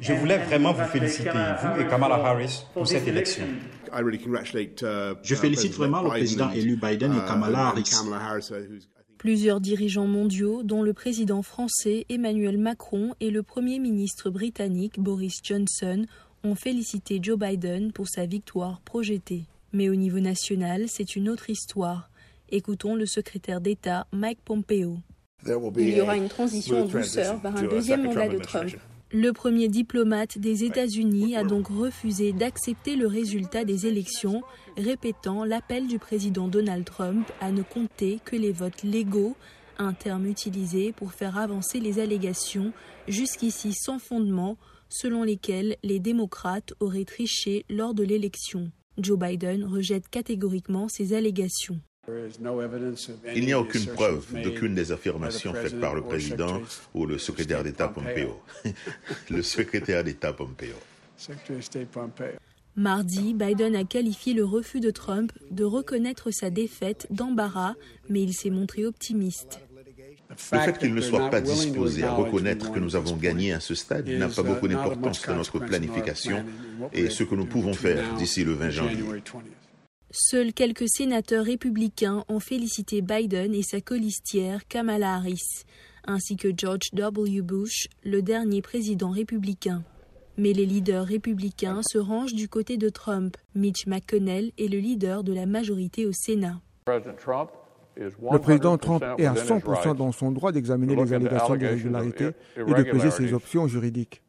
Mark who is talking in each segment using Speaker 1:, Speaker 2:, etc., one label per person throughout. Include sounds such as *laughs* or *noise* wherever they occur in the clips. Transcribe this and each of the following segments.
Speaker 1: Je voulais vraiment vous féliciter, vous et Kamala Harris, pour cette élection.
Speaker 2: Je félicite vraiment le président élu Biden et Kamala Harris.
Speaker 3: Plusieurs dirigeants mondiaux, dont le président français Emmanuel Macron et le premier ministre britannique Boris Johnson, ont félicité Joe Biden pour sa victoire projetée. Mais au niveau national, c'est une autre histoire. Écoutons le secrétaire d'État Mike Pompeo.
Speaker 4: Il y aura une transition en douceur vers un deuxième mandat de Trump.
Speaker 3: Le premier diplomate des États-Unis a donc refusé d'accepter le résultat des élections, répétant l'appel du président Donald Trump à ne compter que les votes légaux, un terme utilisé pour faire avancer les allégations, jusqu'ici sans fondement, selon lesquelles les démocrates auraient triché lors de l'élection. Joe Biden rejette catégoriquement ces allégations.
Speaker 5: Il n'y a aucune preuve d'aucune des affirmations faites par le président ou le secrétaire d'État Pompeo. *laughs* le secrétaire d'État Pompeo.
Speaker 3: Mardi, Biden a qualifié le refus de Trump de reconnaître sa défaite d'embarras, mais il s'est montré optimiste.
Speaker 5: Le fait qu'il ne soit pas disposé à reconnaître que nous avons gagné à ce stade n'a pas beaucoup d'importance dans notre planification et ce que nous pouvons faire d'ici le 20 janvier.
Speaker 3: Seuls quelques sénateurs républicains ont félicité Biden et sa colistière Kamala Harris, ainsi que George W. Bush, le dernier président républicain. Mais les leaders républicains se rangent du côté de Trump. Mitch McConnell est le leader de la majorité au Sénat.
Speaker 6: Le président Trump est à 100% dans son droit d'examiner les allégations d'irrégularité et de peser ses options juridiques.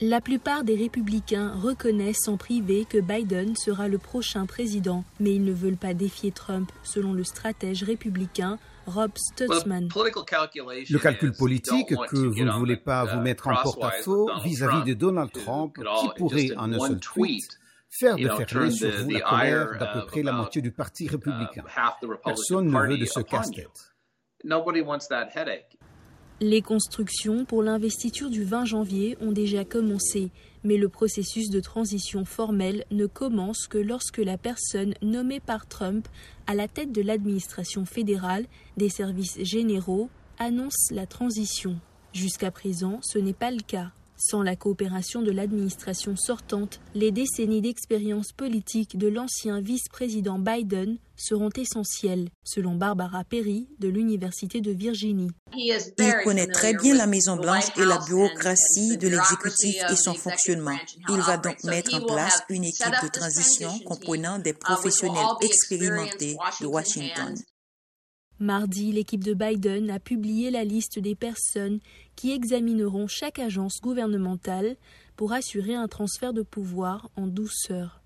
Speaker 3: La plupart des républicains reconnaissent en privé que Biden sera le prochain président, mais ils ne veulent pas défier Trump, selon le stratège républicain Rob Stutzman.
Speaker 7: Le calcul politique que vous ne voulez pas vous mettre en porte-à-faux vis-à-vis de Donald Trump, qui pourrait en un seul tweet faire déferler sur vous la colère d'à peu près la moitié du Parti uh, républicain. Personne ne veut de ce casse-tête.
Speaker 3: Les constructions pour l'investiture du 20 janvier ont déjà commencé, mais le processus de transition formelle ne commence que lorsque la personne nommée par Trump à la tête de l'administration fédérale des services généraux annonce la transition. Jusqu'à présent, ce n'est pas le cas. Sans la coopération de l'administration sortante, les décennies d'expérience politique de l'ancien vice-président Biden seront essentielles, selon Barbara Perry de l'Université de Virginie.
Speaker 8: Il connaît très bien la Maison-Blanche et la bureaucratie de l'exécutif et son fonctionnement. Il va donc mettre en place une équipe de transition comprenant des professionnels expérimentés de Washington.
Speaker 3: Mardi, l'équipe de Biden a publié la liste des personnes qui examineront chaque agence gouvernementale pour assurer un transfert de pouvoir en douceur.